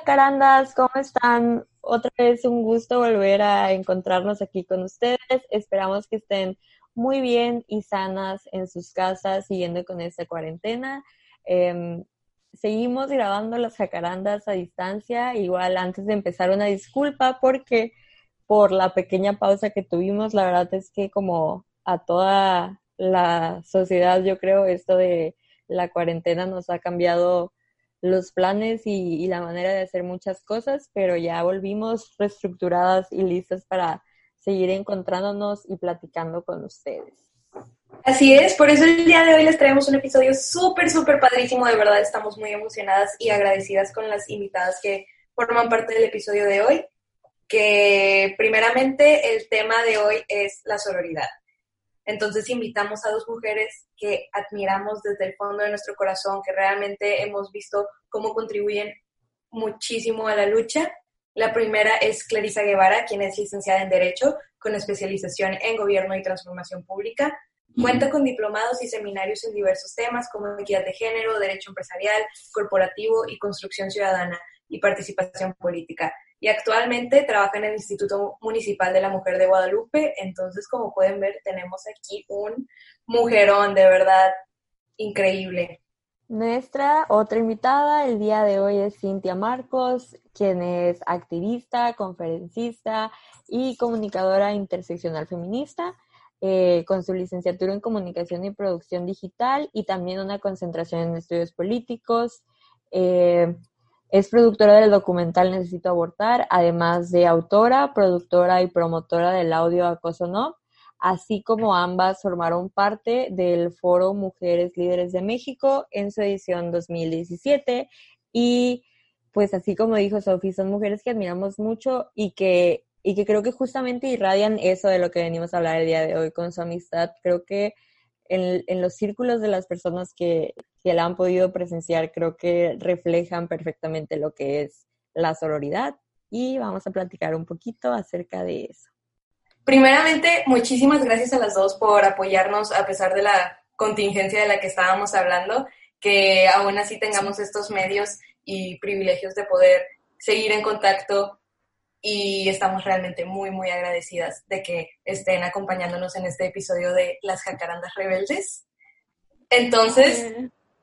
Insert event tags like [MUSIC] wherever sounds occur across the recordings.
Jacarandas, ¿cómo están? Otra vez un gusto volver a encontrarnos aquí con ustedes. Esperamos que estén muy bien y sanas en sus casas siguiendo con esta cuarentena. Em, seguimos grabando las jacarandas a distancia. Igual antes de empezar una disculpa porque por la pequeña pausa que tuvimos, la verdad es que como a toda la sociedad, yo creo, esto de la cuarentena nos ha cambiado los planes y, la manera de hacer muchas cosas, pero ya volvimos reestructuradas y listas para seguir encontrándonos y platicando con ustedes. Así es, por eso el día de hoy les traemos un episodio súper, súper padrísimo. De verdad, estamos muy emocionadas y agradecidas con las invitadas que forman parte del episodio de hoy. Que primeramente el tema de hoy es la sororidad. Entonces invitamos a dos mujeres que admiramos desde el fondo de nuestro corazón, que realmente hemos visto cómo contribuyen muchísimo a la lucha. La primera es Clarisa Guevara, quien es licenciada en Derecho con especialización en Gobierno y Transformación Pública. Cuenta con diplomados y seminarios en diversos temas como equidad de género, derecho empresarial, corporativo y construcción ciudadana y participación política y actualmente trabaja en el Instituto Municipal de la Mujer de Guadalupe. Entonces, como pueden ver, tenemos aquí un mujerón de verdad increíble. Nuestra otra invitada el día de hoy es Cintia Marcos, quien es activista, conferencista y comunicadora interseccional feminista, eh, con su licenciatura en comunicación y producción digital y también una concentración en estudios políticos. Eh, es productora del documental Necesito Abortar, además de autora, productora y promotora del audio Acoso No, así como ambas formaron parte del Foro Mujeres Líderes de México en su edición 2017 y pues así como dijo Sofi, son mujeres que admiramos mucho y que, y que creo que justamente irradian eso de lo que venimos a hablar el día de hoy con su amistad. Creo que en, los círculos de las personas que, que, la han podido presenciar, creo que reflejan perfectamente lo que es la sororidad y vamos a platicar un poquito acerca de eso. Primeramente, muchísimas gracias a las dos por apoyarnos a pesar de la contingencia de la que estábamos hablando, que aún así tengamos estos medios y privilegios de poder seguir en contacto y estamos realmente muy, muy agradecidas de que estén acompañándonos en este episodio de Las Jacarandas Rebeldes. Entonces,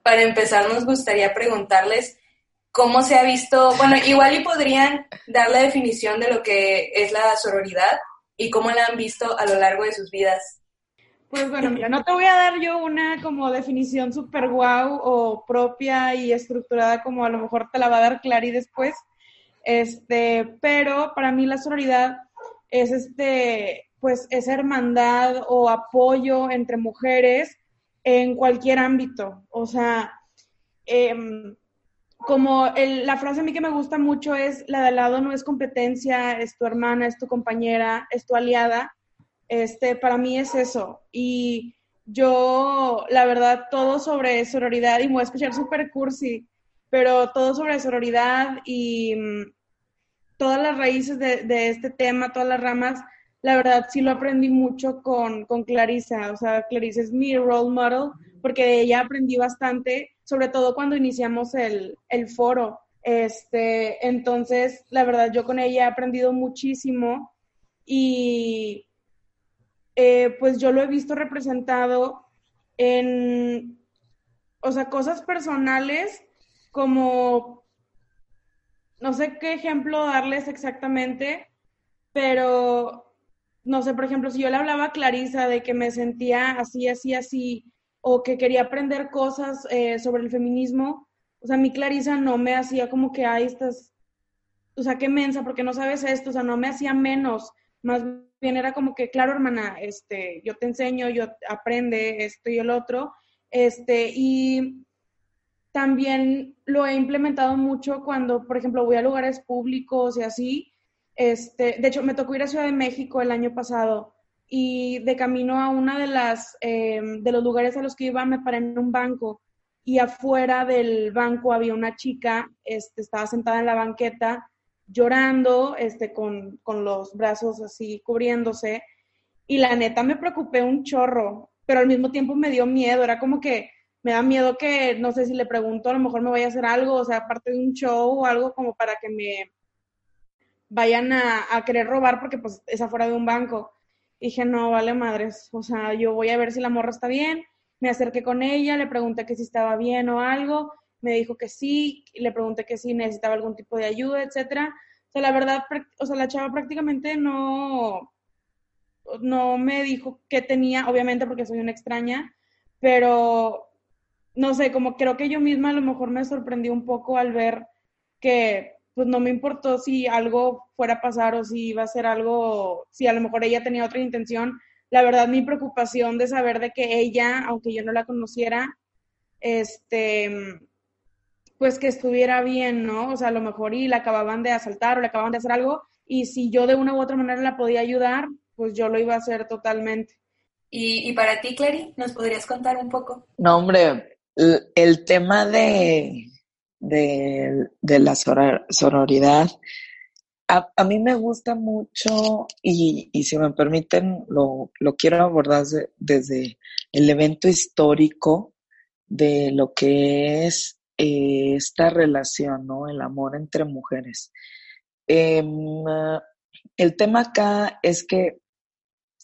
para empezar, nos gustaría preguntarles cómo se ha visto, bueno, igual y podrían dar la definición de lo que es la sororidad y cómo la han visto a lo largo de sus vidas. Pues bueno, mira, no te voy a dar yo una como definición súper guau o propia y estructurada como a lo mejor te la va a dar Clary después, este, pero para mí la sororidad es este, pues esa hermandad o apoyo entre mujeres en cualquier ámbito. O sea, em, como la frase a mí que me gusta mucho es, la de al lado no es competencia, es tu hermana, es tu compañera, es tu aliada. Este, para mí es eso. Y yo, la verdad, todo sobre sororidad, y me voy a escuchar súper cursi, pero todo sobre sororidad y mm, todas las raíces de, este tema, todas las ramas, la verdad sí lo aprendí mucho con, con Clarisa. O sea, Clarisa es mi role model porque de ella aprendí bastante, sobre todo cuando iniciamos el, foro. Este, entonces, la verdad, yo con ella he aprendido muchísimo y eh, pues yo lo he visto representado en, o sea, cosas personales como no sé qué ejemplo darles exactamente, pero no sé, por ejemplo, si yo le hablaba a Clarisa de que me sentía así, así, así, o que quería aprender cosas eh, sobre el feminismo, o sea, mi Clarisa no me hacía como que, ay, estás, o sea, qué mensa, porque no sabes esto, o sea, no me hacía menos, más bien era como que, claro, hermana, este, yo te enseño, yo aprende esto y el otro, este, y también lo he implementado mucho cuando, por ejemplo, voy a lugares públicos y así. Este, de hecho, me tocó ir a Ciudad de México el año pasado y de camino a una de las em, de los lugares a los que iba me paré en un banco y afuera del banco había una chica, este, estaba sentada en la banqueta llorando, este, con, con los brazos así cubriéndose y la neta me preocupé un chorro, pero al mismo tiempo me dio miedo, era como que me da miedo que, no sé si le pregunto, a lo mejor me vaya a hacer algo, o sea, aparte de un show o algo como para que me vayan a, querer robar porque pues es afuera de un banco. dije, no, vale madres, o sea, yo voy a ver si la morra está bien, me acerqué con ella, le pregunté que si estaba bien o algo, me dijo que sí, le pregunté que si necesitaba algún tipo de ayuda, etcétera. O sea, la verdad, o sea, la chava prácticamente no, no me dijo qué tenía, obviamente porque soy una extraña, pero no sé, como creo que yo misma a lo mejor me sorprendí un poco al ver que pues no me importó si algo fuera a pasar o si iba a ser algo, si a lo mejor ella tenía otra intención. La verdad, mi preocupación de saber de que ella, aunque yo no la conociera, este, pues que estuviera bien, ¿no? O sea, a lo mejor y la acababan de asaltar o le acababan de hacer algo y si yo de una u otra manera la podía ayudar, pues yo lo iba a hacer totalmente. Y, para ti, Clary, ¿nos podrías contar un poco? No, hombre, el, tema de, de, la sororidad, a, mí me gusta mucho y, si me permiten, lo, quiero abordar desde el evento histórico de lo que es eh, esta relación, ¿no? El amor entre mujeres. Em, el tema acá es que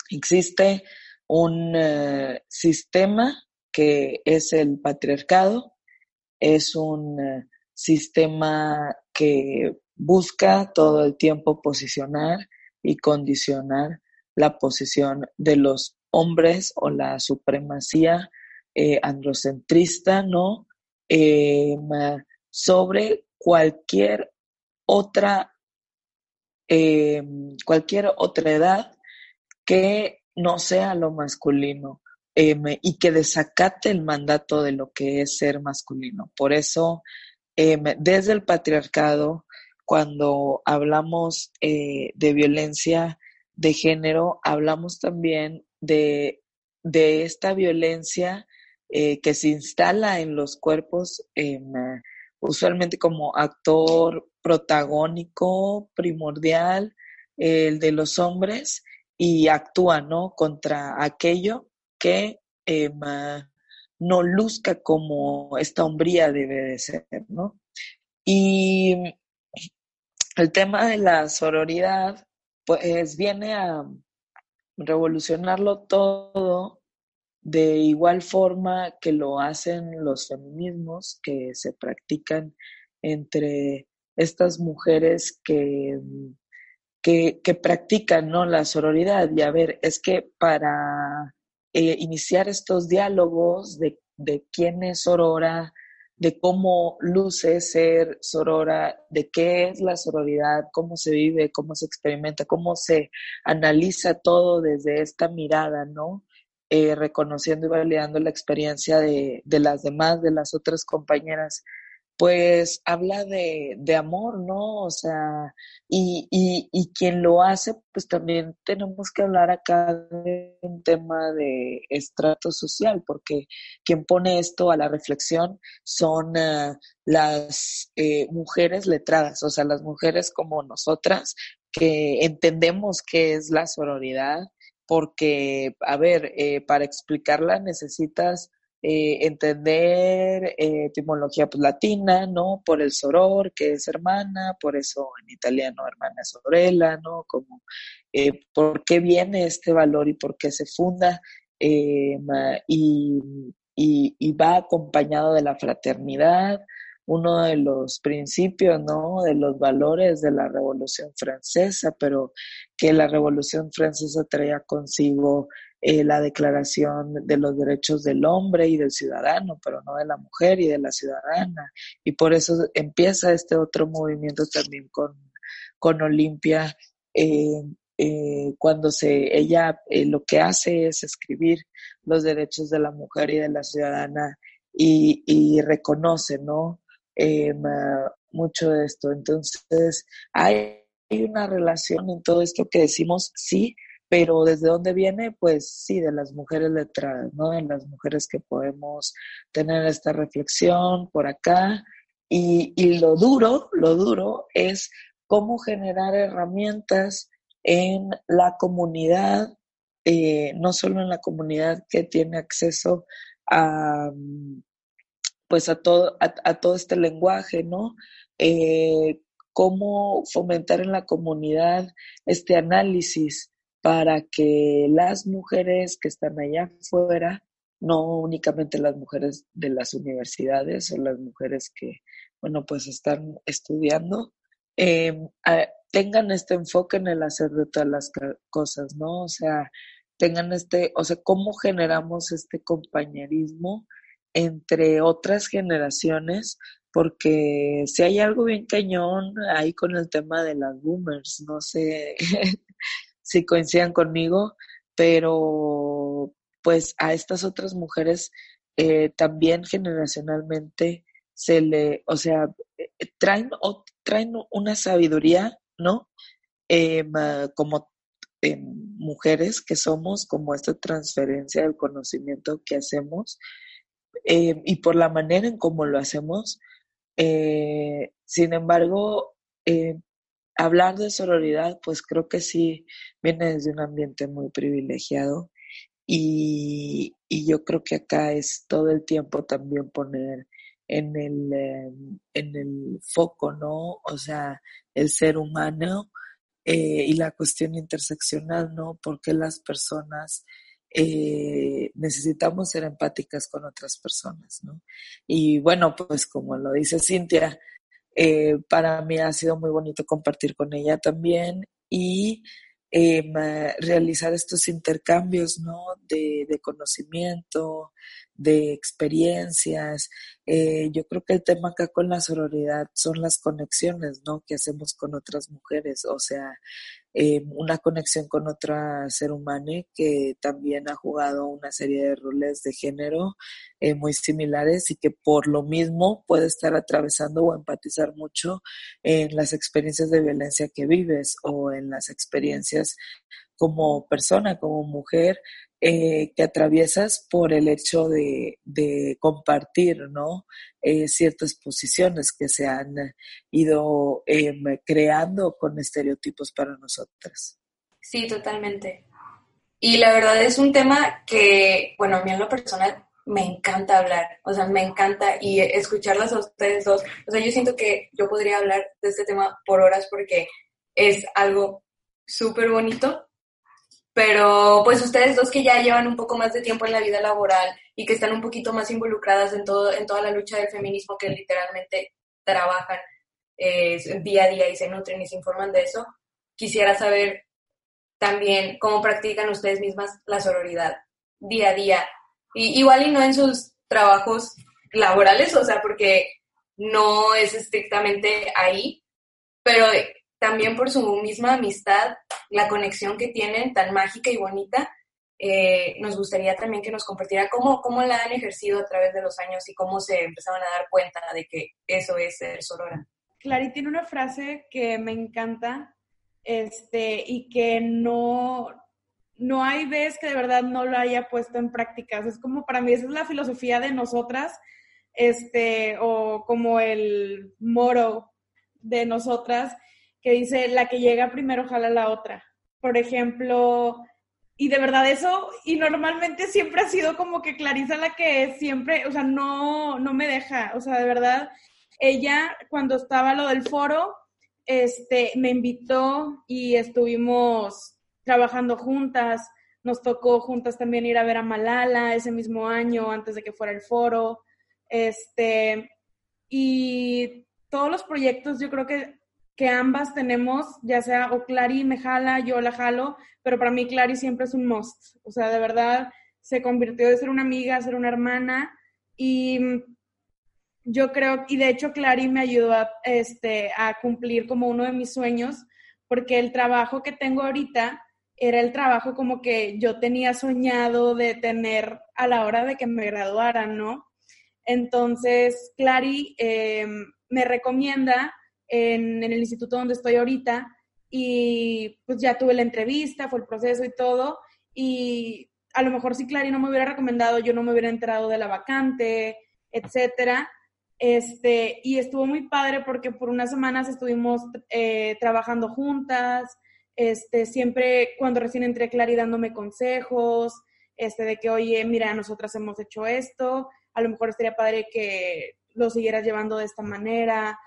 existe un eh, sistema que es el patriarcado, es un eh, sistema que busca todo el tiempo posicionar y condicionar la posición de los hombres o la supremacía androcentrista, ¿no? Eh, sobre cualquier otra, eh, cualquier otra edad que no sea lo masculino eh, y que desacate el mandato de lo que es ser masculino. Por eso, desde el patriarcado, cuando hablamos de violencia de género, hablamos también de, de esta violencia eh, que se instala en los cuerpos usualmente como actor protagónico, primordial, el de los hombres, y actúa, ¿no? Contra aquello que em, no luzca como esta hombría debe de ser, ¿no? Y el tema de la sororidad, pues viene a revolucionarlo todo de igual forma que lo hacen los feminismos que se practican entre estas mujeres que, que, practican ¿no? la sororidad. Y a ver, es que para eh, iniciar estos diálogos de, de quién es sorora, de cómo luce ser sorora, de qué es la sororidad, cómo se vive, cómo se experimenta, cómo se analiza todo desde esta mirada, ¿no? Eh, reconociendo y validando la experiencia de, las demás, de las otras compañeras, pues habla de, amor, ¿no? O sea, y, y, quien lo hace, pues también tenemos que hablar acá de un tema de estrato social, porque quien pone esto a la reflexión son eh, las eh, mujeres letradas, o sea, las mujeres como nosotras que entendemos qué es la sororidad, porque, a ver, eh, para explicarla necesitas eh, entender eh, etimología pues, latina, ¿no? Por el soror, que es hermana, por eso en italiano hermana sorella, ¿no? Como, ¿por qué viene este valor y por qué se funda? y, y, va acompañado de la fraternidad, uno de los principios, ¿no? De los valores de la Revolución Francesa, pero que la Revolución Francesa traía consigo eh, la Declaración de los Derechos del Hombre y del Ciudadano, pero no de la mujer y de la ciudadana. Y por eso empieza este otro movimiento también con, con Olimpia. Eh, eh, cuando se ella lo que hace es escribir los derechos de la mujer y de la ciudadana y, y reconoce, ¿no? eh, mucho de esto. Entonces, hay una relación en todo esto que decimos, sí, pero ¿desde dónde viene? Pues sí, de las mujeres letradas, ¿no? De las mujeres que podemos tener esta reflexión por acá. Y, y lo duro, lo duro es cómo generar herramientas en la comunidad, eh, no solo en la comunidad que tiene acceso a, pues a todo, a, todo este lenguaje, ¿no? Eh, cómo fomentar en la comunidad este análisis para que las mujeres que están allá afuera, no únicamente las mujeres de las universidades o las mujeres que, bueno, pues están estudiando, em, tengan este enfoque en el hacer de todas las cosas, ¿no? O sea, tengan este, o sea, cómo generamos este compañerismo entre otras generaciones, porque si hay algo bien cañón ahí con el tema de las boomers, no sé [LAUGHS] si coincidan conmigo, pero pues a estas otras mujeres eh, también generacionalmente se le, o sea, eh, traen, traen una sabiduría, ¿no? Como mujeres que somos, como esta transferencia del conocimiento que hacemos, eh, y por la manera en cómo lo hacemos. Eh, sin embargo, eh, hablar de sororidad, pues creo que sí viene desde un ambiente muy privilegiado y, yo creo que acá es todo el tiempo también poner en el, en el foco, ¿no? O sea, el ser humano y la cuestión interseccional, ¿no? Porque las personas eh, necesitamos ser empáticas con otras personas, ¿no? Y bueno, pues como lo dice Cintia, eh, para mí ha sido muy bonito compartir con ella también y em, realizar estos intercambios, ¿no? De, de conocimiento, de experiencias. Eh, yo creo que el tema acá con la sororidad son las conexiones, ¿no? Que hacemos con otras mujeres, o sea, eh, una conexión con otra ser humano que también ha jugado una serie de roles de género eh, muy similares y que por lo mismo puede estar atravesando o empatizar mucho en las experiencias de violencia que vives o en las experiencias como persona, como mujer, eh, que atraviesas por el hecho de, compartir, ¿no? Eh, ciertas posiciones que se han ido em, creando con estereotipos para nosotras. Sí, totalmente. Y la verdad es un tema que, bueno, a mí en lo personal me encanta hablar, o sea, me encanta y escucharlas a ustedes dos, o sea, yo siento que yo podría hablar de este tema por horas porque es algo súper bonito pero pues ustedes dos que ya llevan un poco más de tiempo en la vida laboral y que están un poquito más involucradas en, todo, en toda la lucha del feminismo, que literalmente trabajan eh, día a día y se nutren y se informan de eso, quisiera saber también cómo practican ustedes mismas la sororidad día a día. Y, igual y no en sus trabajos laborales, o sea, porque no es estrictamente ahí, pero también por su misma amistad, la conexión que tienen tan mágica y bonita, eh, nos gustaría también que nos compartiera cómo, cómo la han ejercido a través de los años y cómo se empezaron a dar cuenta de que eso es ser sorora. Clary tiene una frase que me encanta este, y que no, no hay vez que de verdad no lo haya puesto en práctica. es como para mí, esa es la filosofía de nosotras, este, o como el moro de nosotras, que dice, la que llega primero jala la otra. Por ejemplo, y de verdad eso, y normalmente siempre ha sido como que Clarisa la que siempre, o sea, no, no me deja, o sea, de verdad, ella cuando estaba lo del foro, este, me invitó y estuvimos trabajando juntas, nos tocó juntas también ir a ver a Malala ese mismo año, antes de que fuera el foro, este, y todos los proyectos yo creo que que ambas tenemos, ya sea o Clary me jala, yo la jalo, pero para mí Clary siempre es un must. O sea, de verdad se convirtió de ser una amiga a ser una hermana y yo creo, y de hecho Clary me ayudó a, este, a cumplir como uno de mis sueños, porque el trabajo que tengo ahorita era el trabajo como que yo tenía soñado de tener a la hora de que me graduara, ¿no? Entonces, Clary eh, me recomienda en, el instituto donde estoy ahorita y pues ya tuve la entrevista, fue el proceso y todo y a lo mejor si Clary no me hubiera recomendado, yo no me hubiera enterado de la vacante, etcétera. Este, y estuvo muy padre porque por unas semanas estuvimos eh, trabajando juntas, este, siempre cuando recién entré Clary dándome consejos, este, de que, oye, mira, nosotras hemos hecho esto, a lo mejor estaría padre que lo siguieras llevando de esta manera.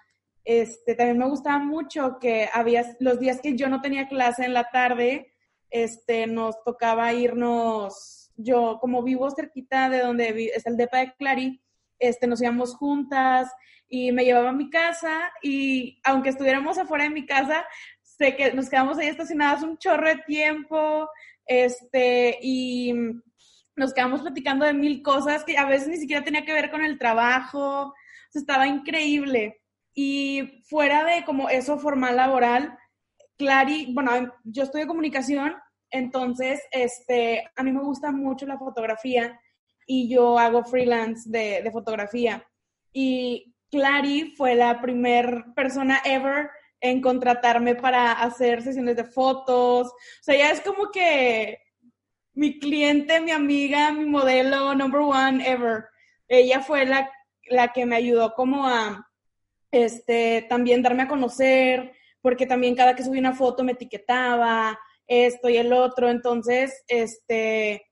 Este, también me gustaba mucho que había los días que yo no tenía clase en la tarde, este, nos tocaba irnos, yo como vivo cerquita de donde está el depa de Clary, este, nos íbamos juntas y me llevaba a mi casa y aunque estuviéramos afuera de mi casa, sé que nos quedamos ahí estacionadas un chorro de tiempo, este, y nos quedamos platicando de mil cosas que a veces ni siquiera tenía que ver con el trabajo, estaba increíble. Y fuera de como eso formal laboral, Clary, bueno, yo estudio comunicación, entonces, este, a mí me gusta mucho la fotografía y yo hago freelance de, de fotografía. Y Clary fue la primera persona ever en contratarme para hacer sesiones de fotos. O sea, ya es como que mi cliente, mi amiga, mi modelo number one ever. Ella fue la, la que me ayudó como a este, también darme a conocer, porque también cada que subí una foto me etiquetaba, esto y el otro. Entonces, este,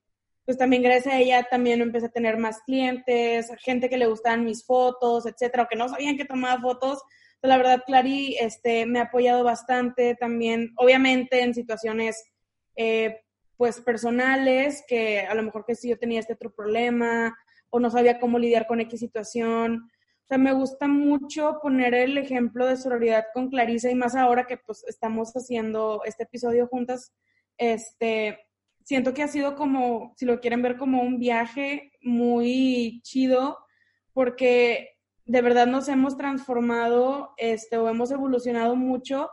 pues también gracias a ella también empecé a tener más clientes, gente que le gustaban mis fotos, etcétera, o que no sabían que tomaba fotos. la verdad, Clary este, me ha apoyado bastante también, obviamente en situaciones eh, pues personales, que a lo mejor que si yo tenía este otro problema o no sabía cómo lidiar con X situación, o sea, me gusta mucho poner el ejemplo de sororidad con Clarisa y más ahora que pues estamos haciendo este episodio juntas, este, siento que ha sido como, si lo quieren ver como un viaje muy chido, porque de verdad nos hemos transformado, este, o hemos evolucionado mucho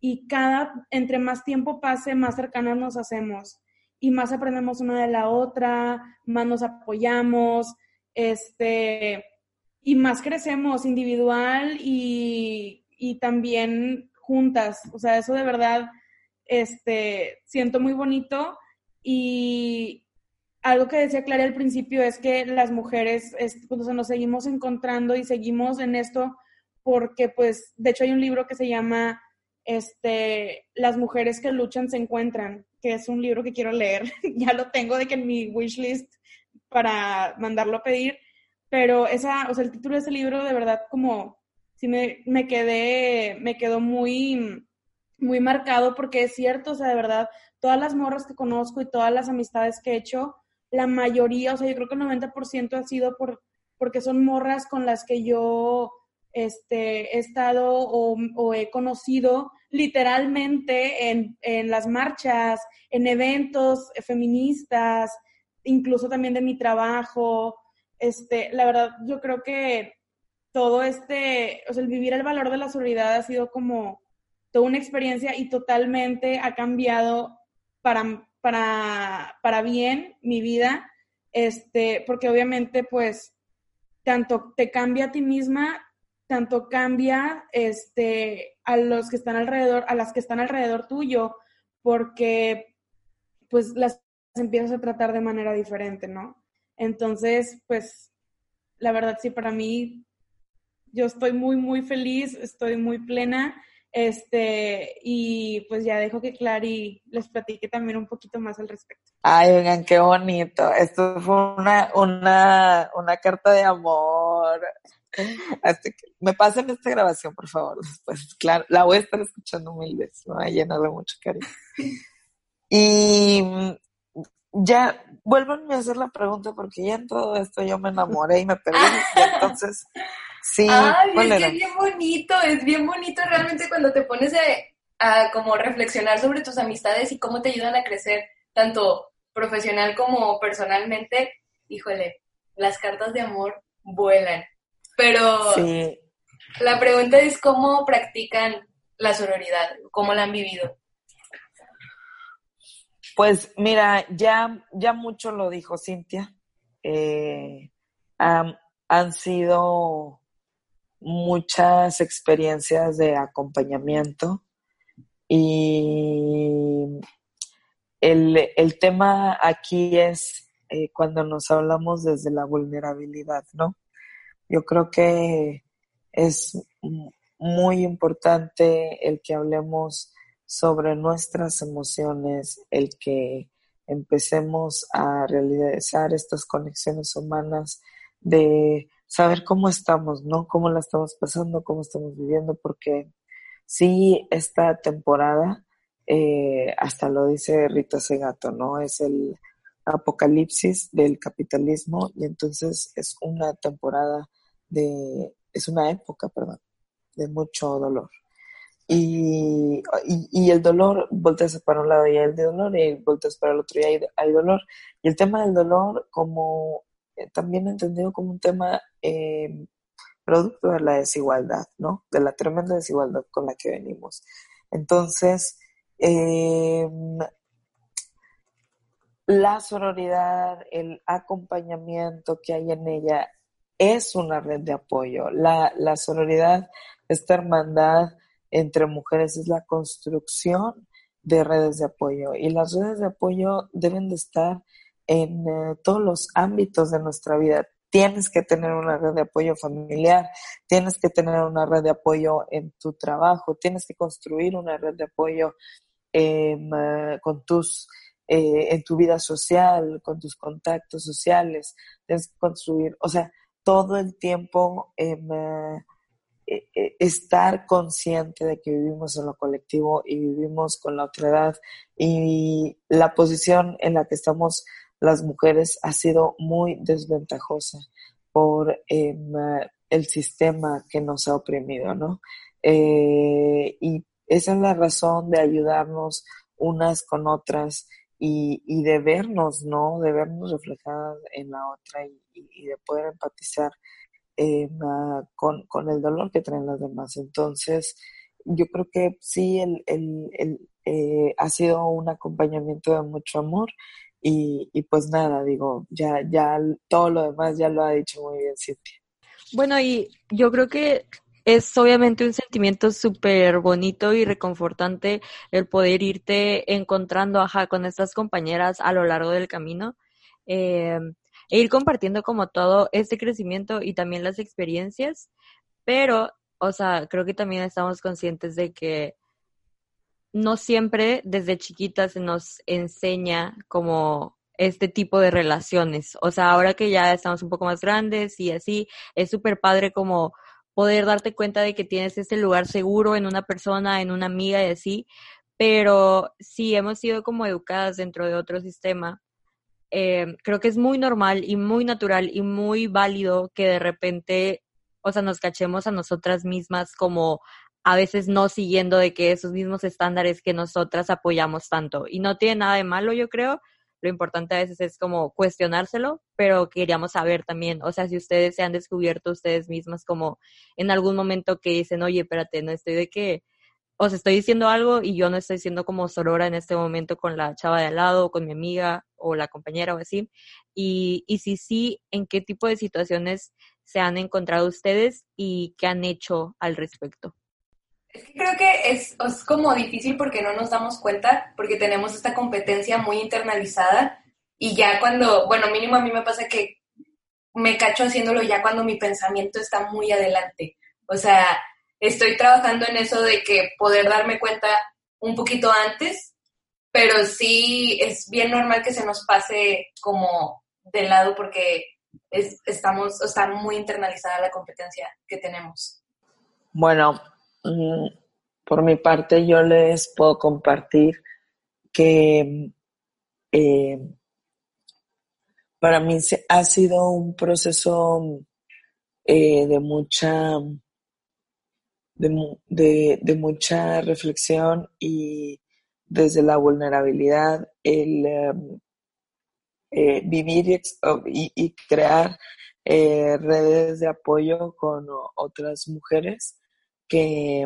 y cada, entre más tiempo pase, más cercanas nos hacemos y más aprendemos una de la otra, más nos apoyamos, este, y más crecemos individual y, también juntas. O sea, eso de verdad, este, siento muy bonito. Y algo que decía Clara al principio es que las mujeres, pues, nos seguimos encontrando y seguimos en esto porque, pues, de hecho hay un libro que se llama este, Las mujeres que luchan se encuentran, que es un libro que quiero leer. [LAUGHS] ya lo tengo de que en mi wishlist para mandarlo a pedir pero esa, o sea, el título de ese libro de verdad como sí me, me quedé, me quedó muy, muy marcado porque es cierto, o sea, de verdad, todas las morras que conozco y todas las amistades que he hecho, la mayoría, o sea, yo creo que el 90% ha sido por, porque son morras con las que yo este, he estado o, he conocido literalmente en, en, las marchas, en eventos feministas, incluso también de mi trabajo, este, la verdad, yo creo que todo este, o sea, el vivir el valor de la solidaridad ha sido como toda una experiencia y totalmente ha cambiado para, para, para bien mi vida, este, porque obviamente pues tanto te cambia a ti misma, tanto cambia este, a los que están alrededor, a las que están alrededor tuyo, porque pues las empiezas a tratar de manera diferente, ¿no? Entonces, pues, la verdad sí, para mí, yo estoy muy, muy feliz, estoy muy plena. Este, y pues ya dejo que Clary les platique también un poquito más al respecto. Ay, oigan, qué bonito. Esto fue una, una, una carta de amor. me pasen esta grabación, por favor, después. Claro, la voy a estar escuchando mil veces, me va a llenar de mucho cariño. Y ya, vuélvanme a hacer la pregunta porque ya en todo esto yo me enamoré y me perdí. [LAUGHS] entonces, sí. Ay, es que es bien bonito, es bien bonito realmente cuando te pones a, como reflexionar sobre tus amistades y cómo te ayudan a crecer, tanto profesional como personalmente. Híjole, las cartas de amor vuelan. Pero la pregunta es cómo practican la sororidad, cómo la han vivido. Pues mira, ya, ya mucho lo dijo Cintia. Eh, han sido muchas experiencias de acompañamiento y el, tema aquí es eh, cuando nos hablamos desde la vulnerabilidad, ¿no? Yo creo que es muy importante el que hablemos sobre nuestras emociones, el que empecemos a realizar estas conexiones humanas de saber cómo estamos, ¿no? Cómo la estamos pasando, cómo estamos viviendo, porque sí, esta temporada, eh, hasta lo dice Rita Segato, ¿no? Es el apocalipsis del capitalismo y entonces es una temporada de, es una época, perdón, de mucho dolor. Y, y, el dolor, volteas para un lado y hay el dolor, y volteas para el otro y hay, hay dolor. Y el tema del dolor, como eh, también entendido como un tema eh, producto de la desigualdad, ¿no? De la tremenda desigualdad con la que venimos. Entonces, eh, la sororidad, el acompañamiento que hay en ella es una red de apoyo. La, la sororidad, esta hermandad entre mujeres es la construcción de redes de apoyo y las redes de apoyo deben de estar en eh, todos los ámbitos de nuestra vida. Tienes que tener una red de apoyo familiar, tienes que tener una red de apoyo en tu trabajo, tienes que construir una red de apoyo em, eh, con tus eh, en tu vida social, con tus contactos sociales, tienes que construir, o sea, todo el tiempo em, eh, estar consciente de que vivimos en lo colectivo y vivimos con la otra edad y la posición en la que estamos las mujeres ha sido muy desventajosa por em, el sistema que nos ha oprimido, ¿no? y esa es la razón de ayudarnos unas con otras y, de vernos, ¿no? De vernos reflejadas en la otra y de poder empatizar con, con, el dolor que traen las demás. Entonces, yo creo que sí, el, el, el eh, ha sido un acompañamiento de mucho amor y, y, pues nada, digo, ya, ya todo lo demás ya lo ha dicho muy bien Cintia. Bueno, y yo creo que es obviamente un sentimiento súper bonito y reconfortante el poder irte encontrando, ajá, con estas compañeras a lo largo del camino. Eh, e ir compartiendo como todo este crecimiento y también las experiencias, pero, o sea, creo que también estamos conscientes de que no siempre desde chiquitas se nos enseña como este tipo de relaciones. O sea, ahora que ya estamos un poco más grandes y así, es súper padre como poder darte cuenta de que tienes este lugar seguro en una persona, en una amiga y así, pero si hemos sido como educadas dentro de otro sistema, eh, creo que es muy normal y muy natural y muy válido que de repente, o sea, nos cachemos a nosotras mismas como a veces no siguiendo de que esos mismos estándares que nosotras apoyamos tanto. Y no tiene nada de malo, yo creo, lo importante a veces es como cuestionárselo, pero queríamos saber también, o sea, si ustedes se han descubierto ustedes mismas como en algún momento que dicen, oye, espérate, no estoy de que, os estoy diciendo algo y yo no estoy siendo como sorora en este momento con la chava de al lado, o con mi amiga o la compañera o así. Y, y si sí, ¿en qué tipo de situaciones se han encontrado ustedes y qué han hecho al respecto? Es que creo que es, es, como difícil porque no nos damos cuenta, porque tenemos esta competencia muy internalizada y ya cuando, bueno, mínimo a mí me pasa que me cacho haciéndolo ya cuando mi pensamiento está muy adelante. O sea, estoy trabajando en eso de que poder darme cuenta un poquito antes, pero sí es bien normal que se nos pase como de lado porque es, estamos, está muy internalizada la competencia que tenemos. Bueno, Mm, por mi parte, yo les puedo compartir que eh, para mí ha sido un proceso eh, de mucha de, mucha reflexión y desde la vulnerabilidad el em, eh, vivir y crear redes de apoyo con otras mujeres que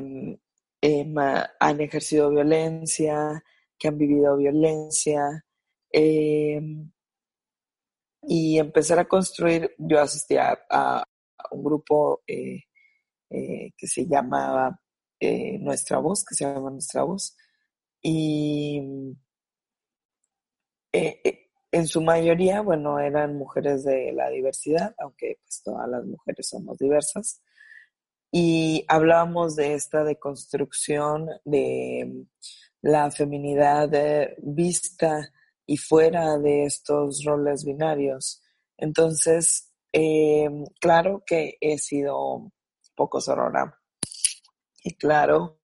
em, han ejercido violencia, que han vivido violencia, em, y empezar a construir, yo asistía a, un grupo eh, eh, que se llamaba eh, Nuestra Voz, que se llama Nuestra Voz, y mm, en su mayoría, bueno, eran mujeres de la diversidad, aunque pues todas las mujeres somos diversas, y hablábamos de esta deconstrucción de la feminidad eh, vista y fuera de estos roles binarios. Entonces, claro que he sido poco sorora y claro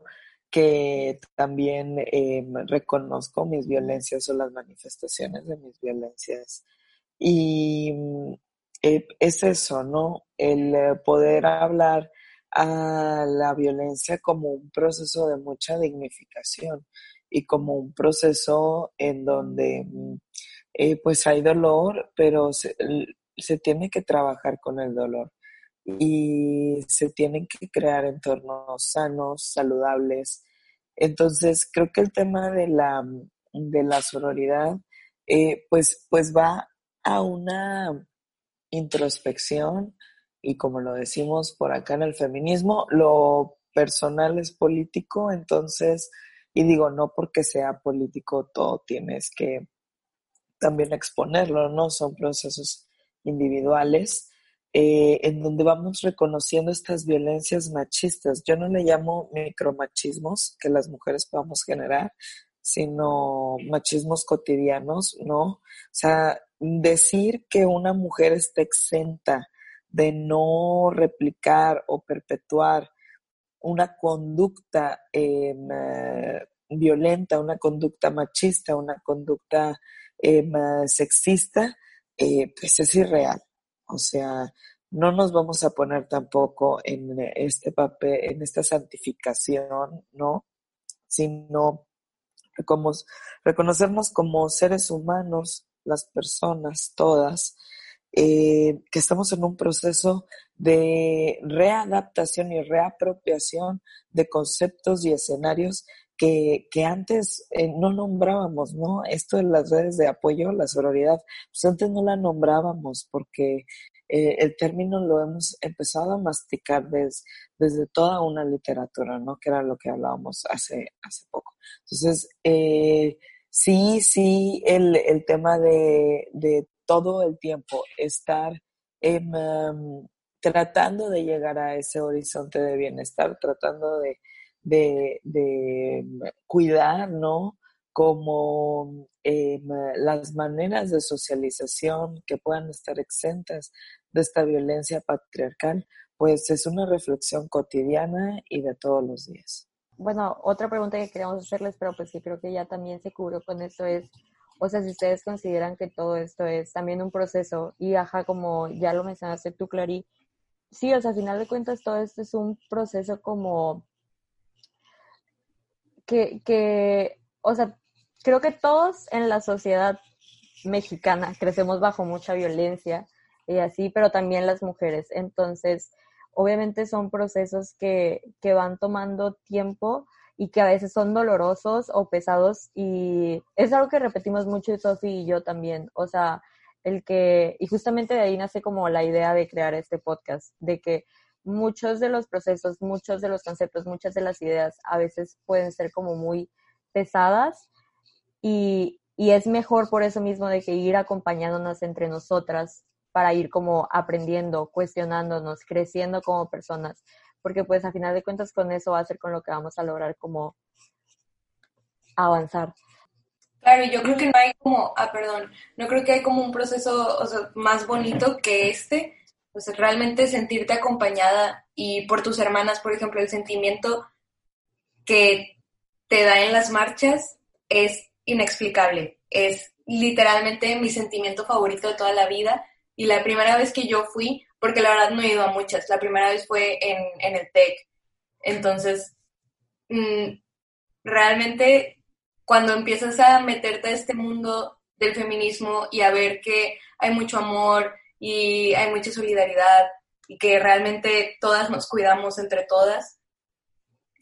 que también em, reconozco mis violencias o las manifestaciones de mis violencias. Y eh, es eso, ¿no? El eh, poder hablar a la violencia como un proceso de mucha dignificación y como un proceso en donde mm, eh, pues hay dolor, pero se, se tiene que trabajar con el dolor y se tienen que crear entornos sanos, saludables. Entonces, creo que el tema de la, de la sororidad, pues, pues va a una introspección y como lo decimos por acá en el feminismo, lo personal es político, entonces, y digo, no porque sea político todo tienes que también exponerlo, ¿no? Son procesos individuales eh, en donde vamos reconociendo estas violencias machistas. Yo no le llamo micromachismos que las mujeres podamos generar, sino machismos cotidianos, ¿no? O sea, decir que una mujer está exenta de no replicar o perpetuar una conducta em, eh, violenta, una conducta machista, una conducta em, sexista, eh, pues es irreal. O sea, no nos vamos a poner tampoco en este papel, en esta santificación, ¿no? Sino como reconocernos como seres humanos, las personas, todas, eh, que estamos en un proceso de readaptación y reapropiación de conceptos y escenarios que, que antes eh, no nombrábamos, ¿no? Esto de las redes de apoyo, la sororidad, pues antes no la nombrábamos porque eh, el término lo hemos empezado a masticar desde toda una literatura, ¿no? Que era lo que hablábamos hace, hace poco. Entonces, eh, sí, sí, el, el tema de, de, todo el tiempo estar em, tratando de llegar a ese horizonte de bienestar, tratando de, de, de cuidar, ¿no? como em, las maneras de socialización que puedan estar exentas de esta violencia patriarcal, pues es una reflexión cotidiana y de todos los días. Bueno, otra pregunta que queríamos hacerles, pero pues sí creo que ya también se cubrió con esto es, o sea, si ustedes consideran que todo esto es también un proceso y ajá, como ya lo mencionaste tú, Clary, sí, o sea, al final de cuentas todo esto es un proceso como que, que, o sea, creo que todos en la sociedad mexicana crecemos bajo mucha violencia y así, pero también las mujeres. Entonces, obviamente son procesos que, que van tomando tiempo y que a veces son dolorosos o pesados y es algo que repetimos mucho Sofi y yo también. O sea, el que, y justamente de ahí nace como la idea de crear este podcast, de que muchos de los procesos, muchos de los conceptos, muchas de las ideas a veces pueden ser como muy pesadas y, es mejor por eso mismo de que ir acompañándonos entre nosotras para ir como aprendiendo, cuestionándonos, creciendo como personas, porque pues a final de cuentas con eso va a ser con lo que vamos a lograr como avanzar. Claro, yo creo que no hay como, ah, perdón, no creo que hay como un proceso más bonito que este, sea, realmente sentirte acompañada y por tus hermanas, por ejemplo, el sentimiento que te da en las marchas es inexplicable. Es literalmente mi sentimiento favorito de toda la vida. Y la primera vez que yo fui, porque la verdad no he ido a muchas, la primera vez fue en, en el TEC. Entonces, mm, realmente cuando empiezas a meterte a este mundo del feminismo y a ver que hay mucho amor y hay mucha solidaridad y que realmente todas nos cuidamos entre todas,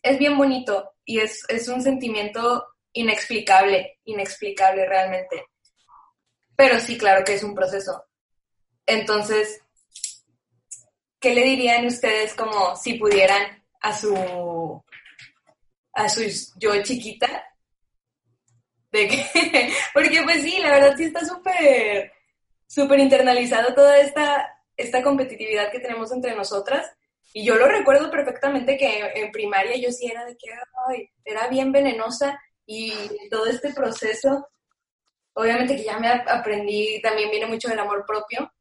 es bien bonito y es, es un sentimiento inexplicable, inexplicable realmente. Pero sí, claro que es un proceso. Entonces, ¿qué le dirían ustedes como si pudieran a su a su yo chiquita? De que, [LAUGHS] porque pues sí, la verdad sí está súper súper internalizado toda esta esta competitividad que tenemos entre nosotras. Y yo lo recuerdo perfectamente que en primaria yo sí era de que ay, era bien venenosa y todo este proceso, obviamente que ya me aprendí, también viene mucho del amor propio,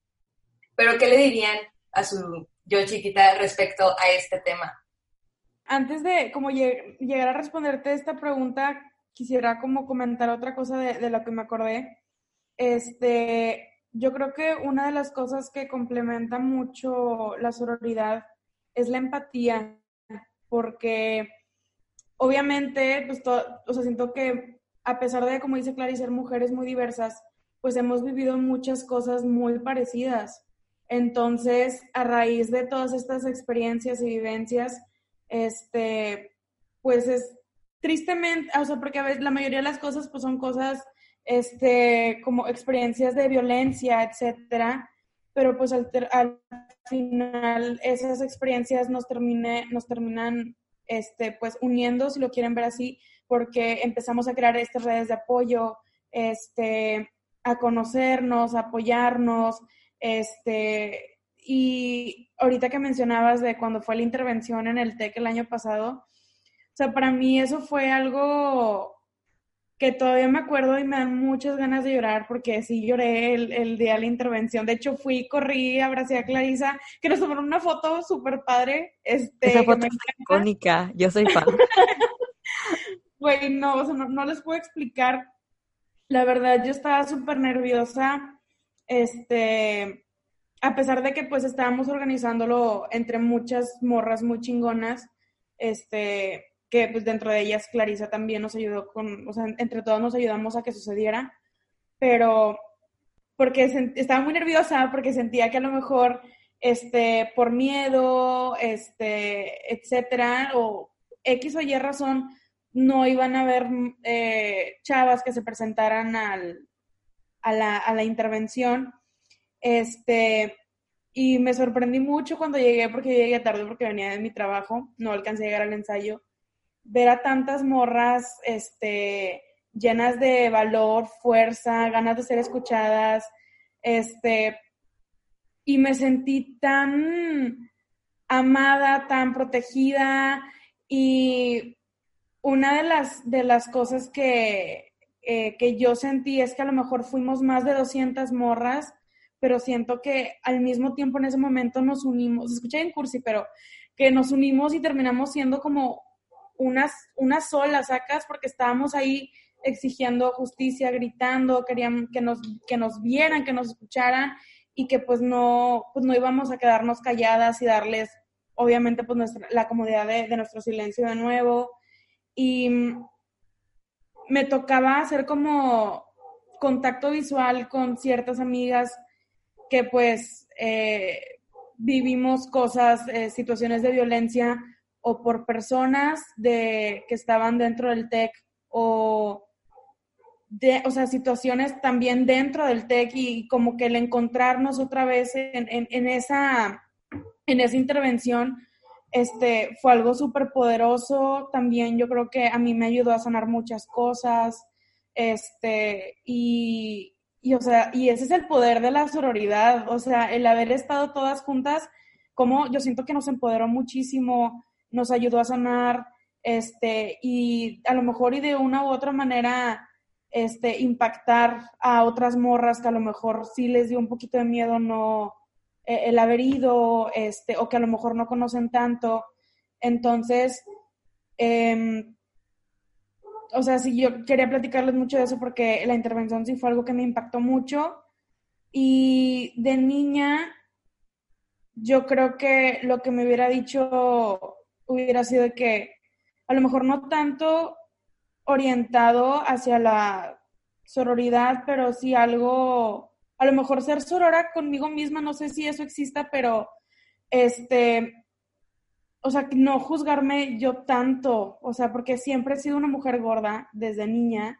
pero ¿qué le dirían a su yo chiquita respecto a este tema? Antes de como llegar a responderte esta pregunta, quisiera como comentar otra cosa de, de lo que me acordé. Este, yo creo que una de las cosas que complementa mucho la sororidad es la empatía, porque obviamente, pues, o sea, siento que a pesar de, como dice Clary, ser mujeres muy diversas, pues hemos vivido muchas cosas muy parecidas. Entonces, a raíz de todas estas experiencias y vivencias, este, pues es tristemente, o sea, porque a veces la mayoría de las cosas pues son cosas, este, como experiencias de violencia, etcétera, pero pues al, al final esas experiencias nos, termine, nos terminan, este, pues uniendo, si lo quieren ver así, porque empezamos a crear estas redes de apoyo, este, a conocernos, a apoyarnos, este, y ahorita que mencionabas de cuando fue la intervención en el TEC el año pasado, o sea, para mí eso fue algo que todavía me acuerdo y me dan muchas ganas de llorar porque sí lloré el, día de la intervención. De hecho, fui, corrí, abracé a Clarisa, que nos tomaron una foto súper padre. Este, Esa foto es icónica, yo soy fan. [LAUGHS] Güey, no, o sea, no, no les puedo explicar. La verdad, yo estaba súper nerviosa. Este, a pesar de que pues estábamos organizándolo entre muchas morras muy chingonas, este, que pues dentro de ellas Clarisa también nos ayudó con, o sea, entre todos nos ayudamos a que sucediera, pero porque estaba muy nerviosa, porque sentía que a lo mejor, este, por miedo, este, etcétera, o X o Y razón, no iban a haber eh, chavas que se presentaran al, a, la, a la intervención. Este, y me sorprendí mucho cuando llegué, porque llegué tarde porque venía de mi trabajo, no alcancé a llegar al ensayo ver a tantas morras este, llenas de valor, fuerza, ganas de ser escuchadas, este, y me sentí tan amada, tan protegida y una de las, de las cosas que, eh, que yo sentí es que a lo mejor fuimos más de 200 morras, pero siento que al mismo tiempo en ese momento nos unimos, escuché en cursi, pero que nos unimos y terminamos siendo como unas, unas solas, sacas, porque estábamos ahí exigiendo justicia, gritando, querían que nos, que nos vieran, que nos escucharan y que pues no, pues no íbamos a quedarnos calladas y darles, obviamente, pues nuestra, la comodidad de, de nuestro silencio de nuevo. Y me tocaba hacer como contacto visual con ciertas amigas que pues eh, vivimos cosas, eh, situaciones de violencia o por personas de, que estaban dentro del TEC o, de, o sea, situaciones también dentro del TEC y, como que el encontrarnos otra vez en, en, esa, en esa intervención este, fue algo súper poderoso. También yo creo que a mí me ayudó a sanar muchas cosas. Este, y, y, o sea, y ese es el poder de la sororidad. O sea, el haber estado todas juntas, como yo siento que nos empoderó muchísimo nos ayudó a sanar, este, y a lo mejor y de una u otra manera, este, impactar a otras morras que a lo mejor sí les dio un poquito de miedo no, eh, el haber ido, este, o que a lo mejor no conocen tanto. Entonces, em, o sea, sí, yo quería platicarles mucho de eso porque la intervención sí fue algo que me impactó mucho. Y de niña, yo creo que lo que me hubiera dicho hubiera sido que a lo mejor no tanto orientado hacia la sororidad, pero sí algo, a lo mejor ser sorora conmigo misma, no sé si eso exista, pero este, o sea, no juzgarme yo tanto, o sea, porque siempre he sido una mujer gorda desde niña,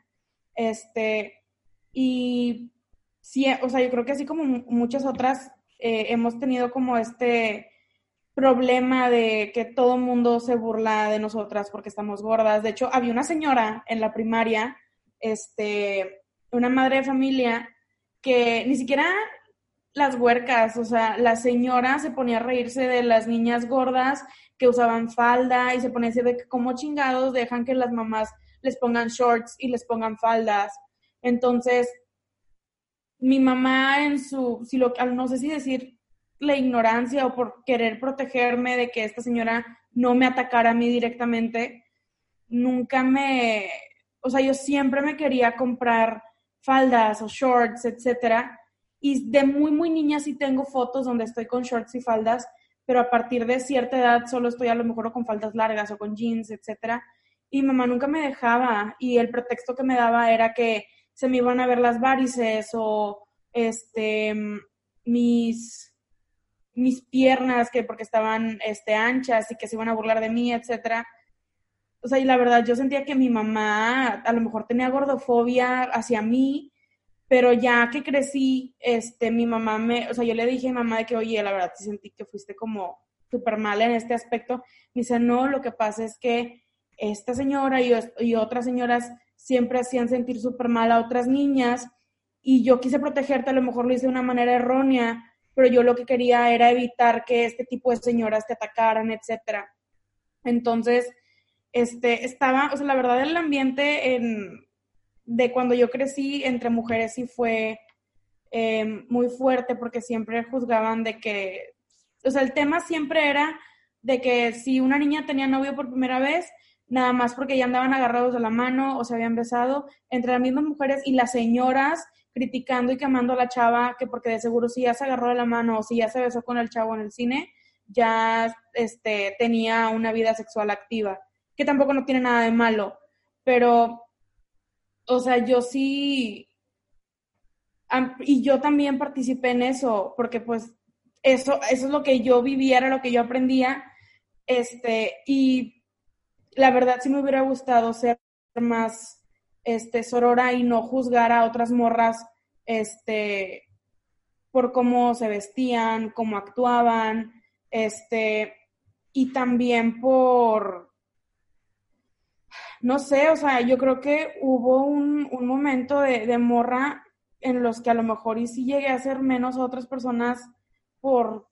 este, y sí, o sea, yo creo que así como muchas otras, eh, hemos tenido como este, problema de que todo mundo se burla de nosotras porque estamos gordas. De hecho, había una señora en la primaria, este, una madre de familia, que ni siquiera las huercas, o sea, la señora se ponía a reírse de las niñas gordas que usaban falda y se ponía a decir de que como chingados dejan que las mamás les pongan shorts y les pongan faldas. Entonces, mi mamá en su, si lo, no sé si decir la ignorancia o por querer protegerme de que esta señora no me atacara a mí directamente, nunca me, o sea, yo siempre me quería comprar faldas o shorts, etcétera. Y de muy, muy niña sí tengo fotos donde estoy con shorts y faldas, pero a partir de cierta edad solo estoy a lo mejor con faldas largas o con jeans, etcétera. Y mamá nunca me dejaba y el pretexto que me daba era que se me iban a ver las varices o este mis mis piernas que porque estaban este anchas y que se iban a burlar de mí, etcétera. O sea, y la verdad yo sentía que mi mamá a lo mejor tenía gordofobia hacia mí pero ya que crecí, este, mi mamá me, o sea, yo le dije a mamá de que, oye, la verdad, te sentí que fuiste como súper mal en este aspecto. Me dice, no, lo que pasa es que esta señora y, y otras señoras siempre hacían sentir súper mal a otras niñas y yo quise protegerte, a lo mejor lo hice de una manera errónea, pero yo lo que quería era evitar que este tipo de señoras te atacaran, etcétera. Entonces, este, estaba, o sea, la verdad, el ambiente en, de cuando yo crecí entre mujeres sí fue em, muy fuerte porque siempre juzgaban de que, o sea, el tema siempre era de que si una niña tenía novio por primera vez, nada más porque ya andaban agarrados de la mano o se habían besado, entre las mismas mujeres y las señoras criticando y quemando a la chava, que porque de seguro si ya se agarró de la mano o si ya se besó con el chavo en el cine, ya este, tenía una vida sexual activa, que tampoco no tiene nada de malo, pero o sea, yo sí, y yo también participé en eso, porque pues eso, eso es lo que yo vivía, era lo que yo aprendía, este, y la verdad sí me hubiera gustado ser más, este, sorora y no juzgar a otras morras, este, por cómo se vestían, cómo actuaban, este, y también por, no sé, o sea, yo creo que hubo un, momento de, morra en los que a lo mejor y sí llegué a ser menos a otras personas por,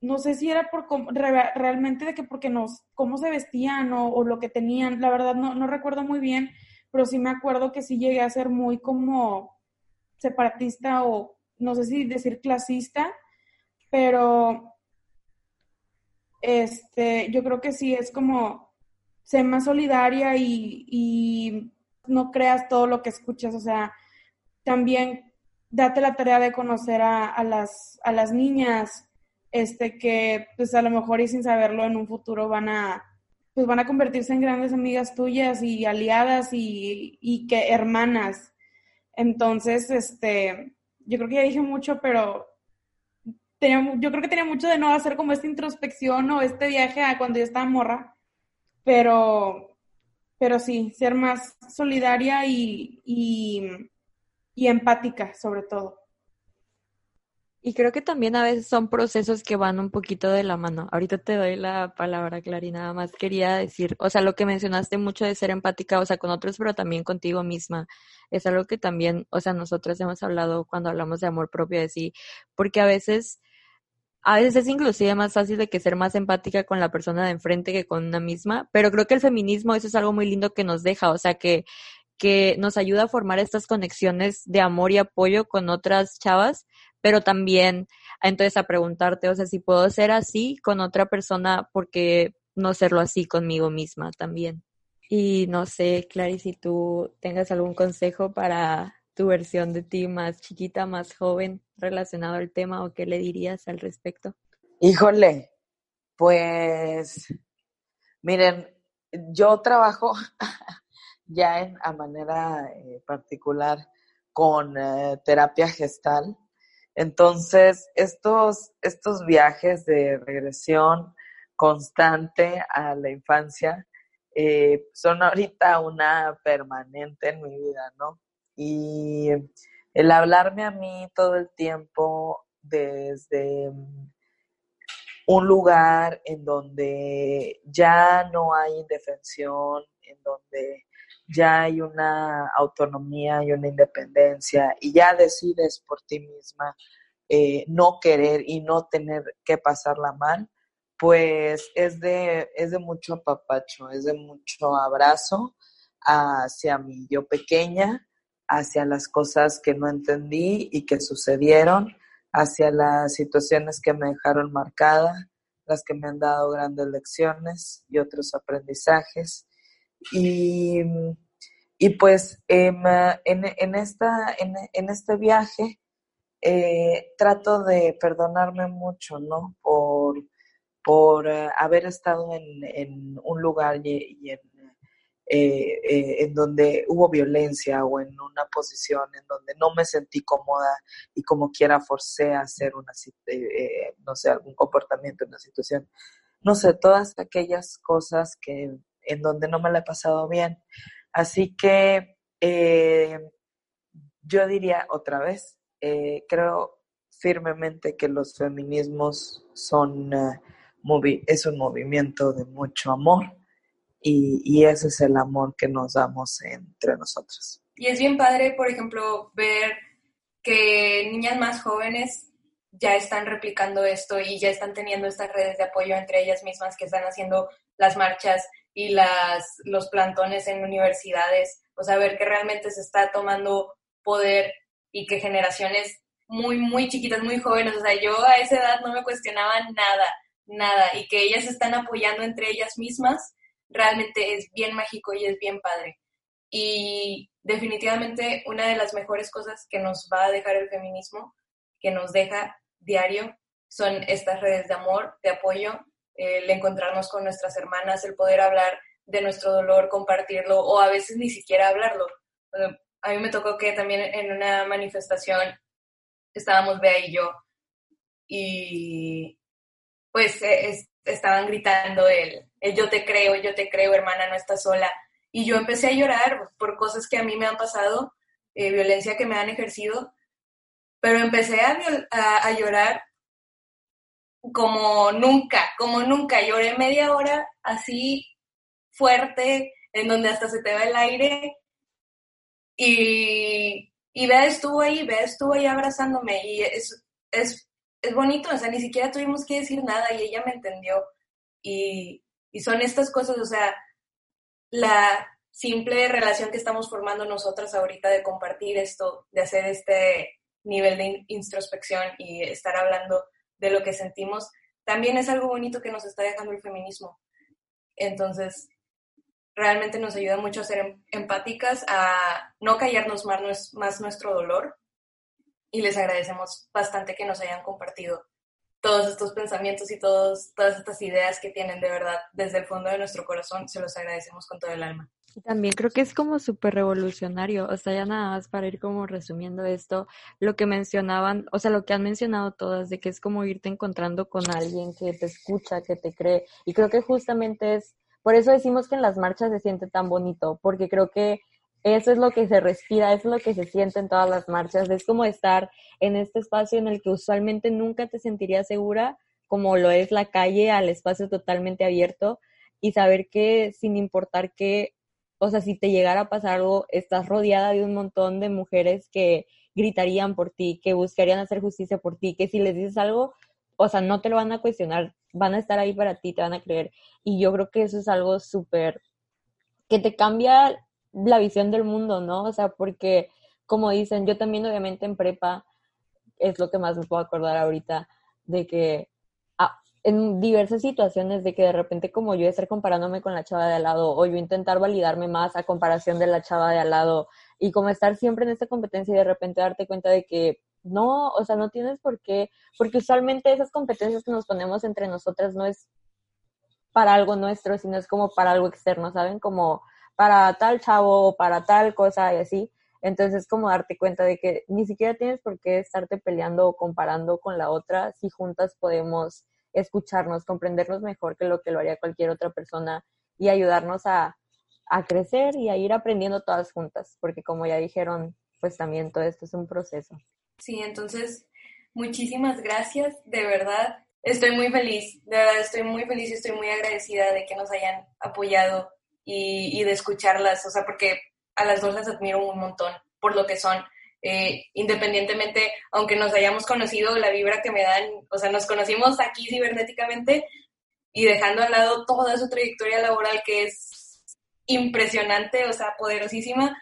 no sé si era por realmente de que porque nos, cómo se vestían o, lo que tenían, la verdad no, no recuerdo muy bien, pero sí me acuerdo que sí llegué a ser muy como separatista o no sé si decir clasista, pero este, yo creo que sí es como sé más solidaria y, no creas todo lo que escuchas, o sea, también date la tarea de conocer a, las, a las niñas, este, que pues a lo mejor y sin saberlo en un futuro van a, pues van a convertirse en grandes amigas tuyas y aliadas y, y que hermanas. Entonces, este, yo creo que ya dije mucho, pero tenía, yo creo que tenía mucho de no hacer como esta introspección o este viaje a cuando yo estaba morra pero, pero sí, ser más solidaria y, y, empática sobre todo. Y creo que también a veces son procesos que van un poquito de la mano. Ahorita te doy la palabra, Clary, nada más quería decir, o sea, lo que mencionaste mucho de ser empática, o sea, con otros, pero también contigo misma, es algo que también, o sea, nosotros hemos hablado cuando hablamos de amor propio de sí, porque a veces a veces es inclusive más fácil de que ser más empática con la persona de enfrente que con una misma, pero creo que el feminismo eso es algo muy lindo que nos deja, o sea que que nos ayuda a formar estas conexiones de amor y apoyo con otras chavas, pero también entonces a preguntarte, o sea, si puedo ser así con otra persona, ¿por qué no serlo así conmigo misma también? Y no sé, Clary, si tú tengas algún consejo para tu versión de ti más chiquita, más joven relacionado al tema o qué le dirías al respecto? Híjole, pues miren, yo trabajo [LAUGHS] ya en, a manera eh, particular con eh, terapia gestal. Entonces, estos, estos viajes de regresión constante a la infancia eh, son ahorita una permanente en mi vida, ¿no? Y el hablarme a mí todo el tiempo desde un lugar en donde ya no hay indefensión, en donde ya hay una autonomía y una independencia y ya decides por ti misma eh, no querer y no tener que pasarla mal, pues es de, es de mucho apapacho, es de mucho abrazo hacia mi yo pequeña hacia las cosas que no entendí y que sucedieron, hacia las situaciones que me dejaron marcada, las que me han dado grandes lecciones y otros aprendizajes. Y, y pues em, en, en, esta, en, en este viaje eh, trato de perdonarme mucho, ¿no? Por, por eh, haber estado en, en, un lugar y, en, eh, en, donde hubo violencia o en una posición en donde no me sentí cómoda y como quiera forcé a hacer una, no sé, algún comportamiento, una situación, no sé, todas aquellas cosas que en donde no me la he pasado bien. Así que yo diría otra vez, eh, creo firmemente que los feminismos son, eh, es un movimiento de mucho amor y, y, ese es el amor que nos damos entre nosotros. Y es bien padre, por ejemplo, ver que niñas más jóvenes ya están replicando esto y ya están teniendo estas redes de apoyo entre ellas mismas que están haciendo las marchas y las, los plantones en universidades, o sea, ver que realmente se está tomando poder y que generaciones muy, muy chiquitas, muy jóvenes, o sea, yo a esa edad no me cuestionaba nada, nada, y que ellas están apoyando entre ellas mismas, realmente es bien mágico y es bien padre. Y definitivamente una de las mejores cosas que nos va a dejar el feminismo, que nos deja diario, son estas redes de amor, de apoyo, el encontrarnos con nuestras hermanas, el poder hablar de nuestro dolor, compartirlo, o a veces ni siquiera hablarlo a mí me tocó que también en una manifestación estábamos Bea y yo y pues e, estaban gritando el, yo te creo, yo te creo, hermana, no estás sola. Y yo empecé a llorar por cosas que a mí me han pasado, eh, violencia que me han ejercido, pero empecé a llorar como nunca, como nunca. Lloré media hora así fuerte, en donde hasta se te va el aire y, y Bea estuvo ahí, Bea estuvo ahí abrazándome y es, es, es bonito, o sea, ni siquiera tuvimos que decir nada y ella me entendió. Y, y son estas cosas, o sea, la simple relación que estamos formando nosotras ahorita de compartir esto, de hacer este nivel de introspección y estar hablando de lo que sentimos, también es algo bonito que nos está dejando el feminismo. Entonces, realmente nos ayuda mucho a ser em, empáticas, a no callarnos más, más nuestro dolor y les agradecemos bastante que nos hayan compartido todos estos pensamientos y todos, todas estas ideas que tienen de verdad desde el fondo de nuestro corazón, se los agradecemos con todo el alma. Y también creo que es como súper revolucionario, o sea, ya nada más para ir como resumiendo esto, lo que mencionaban, o sea, lo que han mencionado todas, de que es como irte encontrando con alguien que te escucha, que te cree, y creo que justamente es por eso decimos que en las marchas se siente tan bonito, porque creo que eso es lo que se respira, es lo que se siente en todas las marchas. Es como estar en este espacio en el que usualmente nunca te sentirías segura, como lo es la calle, al espacio totalmente abierto, y saber que sin importar que, o sea, si te llegara a pasar algo, estás rodeada de un montón de mujeres que gritarían por ti, que buscarían hacer justicia por ti, que si les dices algo, o sea, no te lo van a cuestionar, van a estar ahí para ti, te van a creer. Y yo creo que eso es algo súper que te cambia la visión del mundo, ¿no? O sea, porque como dicen, yo también obviamente en prepa es lo que más me puedo acordar ahorita de que ah, en diversas situaciones de que de repente como yo estar comparándome con la chava de al lado o yo intentar validarme más a comparación de la chava de al lado y como estar siempre en esta competencia y de repente darte cuenta de que no, o sea, no tienes por qué, porque usualmente esas competencias que nos ponemos entre nosotras no es para algo nuestro, sino es como para algo externo, ¿saben? Como para tal chavo, para tal cosa y así. Entonces, es como darte cuenta de que ni siquiera tienes por qué estarte peleando o comparando con la otra si juntas podemos escucharnos, comprendernos mejor que lo que lo haría cualquier otra persona y ayudarnos a, a crecer y a ir aprendiendo todas juntas, porque como ya dijeron, pues también todo esto es un proceso. Sí, entonces, muchísimas gracias, de verdad. Estoy muy feliz, de verdad estoy muy feliz y estoy muy agradecida de que nos hayan apoyado y, de escucharlas, o sea, porque a las dos las admiro un montón por lo que son. Eh, independientemente, aunque nos hayamos conocido, la vibra que me dan, o sea, nos conocimos aquí cibernéticamente y dejando al lado toda su trayectoria laboral que es impresionante, o sea, poderosísima.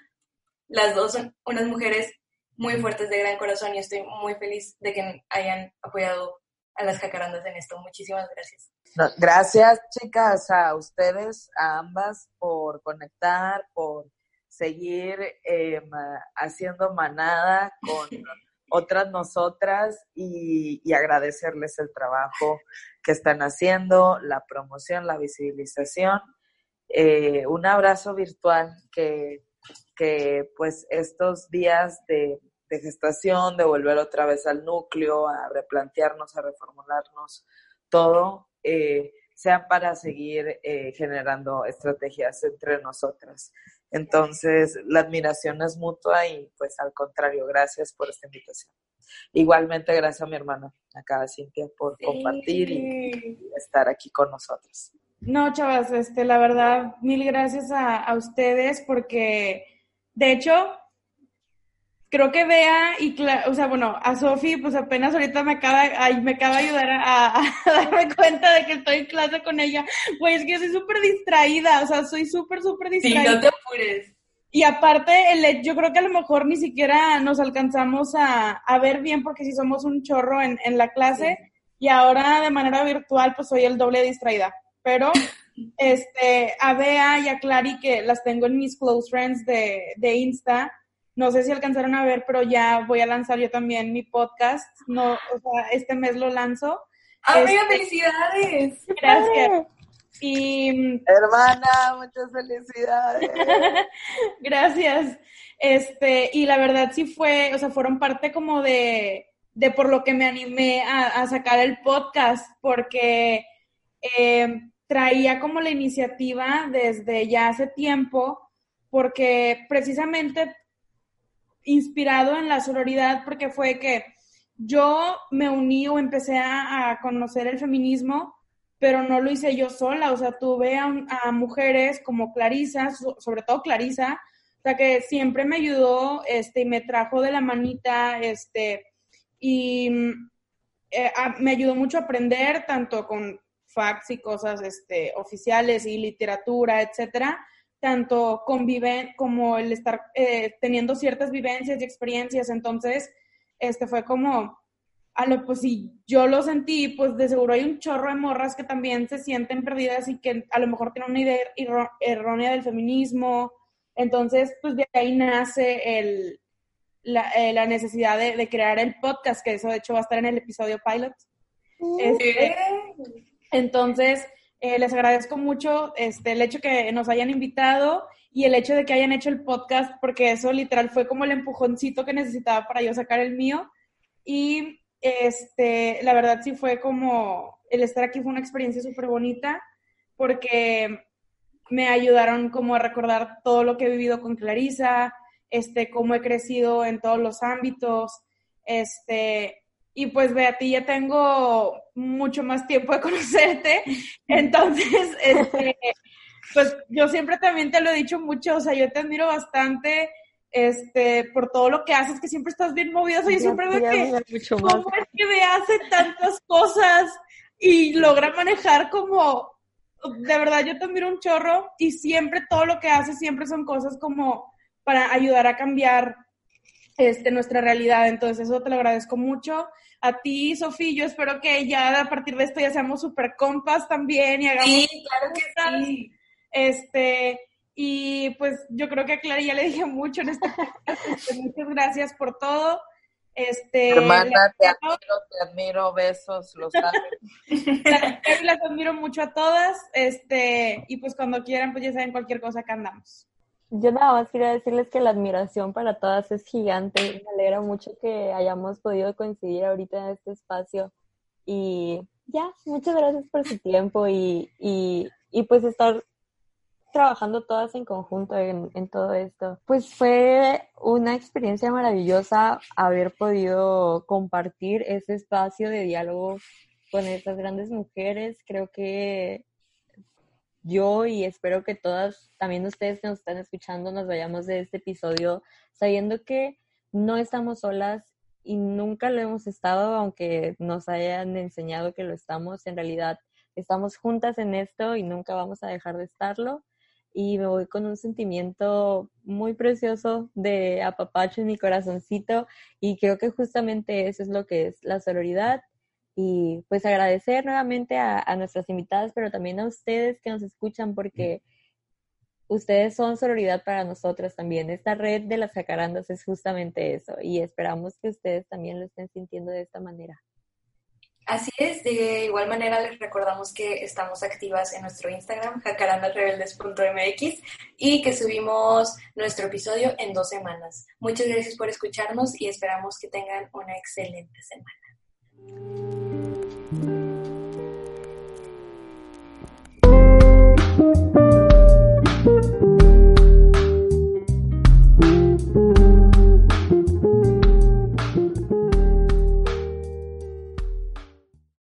Las dos son unas mujeres muy fuertes de gran corazón y estoy muy feliz de que hayan apoyado a las jacarandas en esto. Muchísimas gracias. gracias, chicas, a ustedes, a ambas, por conectar, por seguir em, haciendo manada con [LAUGHS] otras nosotras y, agradecerles el trabajo que están haciendo, la promoción, la visibilización. Eh, un abrazo virtual que, que pues estos días de, gestación, de volver otra vez al núcleo, a replantearnos, a reformularnos todo, eh, sean para seguir eh, generando estrategias entre nosotras. Entonces, la admiración es mutua y pues al contrario, gracias por esta invitación. Igualmente, gracias a mi hermana, acá Cintia, por compartir y, estar aquí con nosotros. No, chavas, este, la verdad, mil gracias a, a ustedes porque, de hecho, creo que vea y, o sea, bueno, a Sofi, pues apenas ahorita me acaba, me acaba de ayudar [LAUGHS] a, darme cuenta de que estoy en clase con ella. Pues es que soy súper distraída, o sea, soy súper, súper distraída. Sí, no te apures. Y aparte, el, yo creo que a lo mejor ni siquiera nos alcanzamos a, a ver bien porque si somos un chorro en, en la clase y ahora de manera virtual pues soy el doble distraída. Pero [LAUGHS] este, a Bea y a Clary que las tengo en mis close friends de, de Insta, no sé si alcanzaron a ver, pero ya voy a lanzar yo también mi podcast. No, o sea, este mes lo lanzo. ¡Amiga, este, felicidades! Gracias. Y hermana, muchas felicidades. [LAUGHS] Gracias. Este, y la verdad sí fue, o sea, fueron parte como de, de por lo que me animé a, sacar el podcast, porque eh, traía como la iniciativa desde ya hace tiempo, porque precisamente inspirado en la sororidad porque fue que yo me uní o empecé a, conocer el feminismo, pero no lo hice yo sola, o sea, tuve a, mujeres como Clarisa, sobre todo Clarisa, o sea, que siempre me ayudó, este, y me trajo de la manita, este, y eh, me ayudó mucho a aprender, tanto con facts y cosas, este, oficiales y literatura, etcétera, tanto conviven como el estar eh, teniendo ciertas vivencias y experiencias. Entonces, este fue como, a lo, pues si yo lo sentí, pues de seguro hay un chorro de morras que también se sienten perdidas y que a lo mejor tienen una idea errónea del feminismo. Entonces, pues de ahí nace el, la, eh, la necesidad de, de, crear el podcast, que eso de hecho va a estar en el episodio pilot. Este, entonces, eh, les agradezco mucho este, el hecho que nos hayan invitado y el hecho de que hayan hecho el podcast, porque eso literal fue como el empujoncito que necesitaba para yo sacar el mío. Y este, la verdad sí fue como, el estar aquí fue una experiencia súper bonita, porque me ayudaron como a recordar todo lo que he vivido con Clarisa, este, cómo he crecido en todos los ámbitos, este, y pues ti ya tengo mucho más tiempo de conocerte, entonces, [LAUGHS] este, pues yo siempre también te lo he dicho mucho, o sea, yo te admiro bastante, este, por todo lo que haces, que siempre estás bien movido, o yo siempre veo que, ¿cómo es que me hace tantas cosas y logra manejar como, de verdad, yo te admiro un chorro y siempre todo lo que haces, siempre son cosas como para ayudar a cambiar este, nuestra realidad. Entonces, eso te lo agradezco mucho. A ti, Sofía, yo espero que ya a partir de esto ya seamos súper compas también y hagamos. Sí, claro que sí. Este, y pues yo creo que a Clara ya le dije mucho en este podcast. Este, [LAUGHS] muchas gracias por todo. Este, Hermana, te admiro, te admiro, besos, los las, [LAUGHS] las admiro mucho a todas, este, y pues cuando quieran, pues ya saben cualquier cosa que andamos. Yo nada más quería decirles que la admiración para todas es gigante. Me alegra mucho que hayamos podido coincidir ahorita en este espacio. Y ya, muchas gracias por su tiempo y, y, y pues estar trabajando todas en conjunto en, en, todo esto. Pues fue una experiencia maravillosa haber podido compartir ese espacio de diálogo con estas grandes mujeres. Creo que yo y espero que todas, también ustedes que nos están escuchando, nos vayamos de este episodio sabiendo que no estamos solas y nunca lo hemos estado, aunque nos hayan enseñado que lo estamos, en realidad estamos juntas en esto y nunca vamos a dejar de estarlo. y me voy con un sentimiento muy precioso de apapacho en mi corazoncito y creo que justamente eso es lo que es la sororidad y pues agradecer nuevamente a, nuestras invitadas, pero también a ustedes que nos escuchan porque ustedes son sororidad para nosotras también. Esta red de las jacarandas es justamente eso y esperamos que ustedes también lo estén sintiendo de esta manera. Así es, de igual manera les recordamos que estamos activas en nuestro Instagram, jacarandasrebeldes.mx, y que subimos nuestro episodio en dos semanas. Muchas gracias por escucharnos y esperamos que tengan una excelente semana.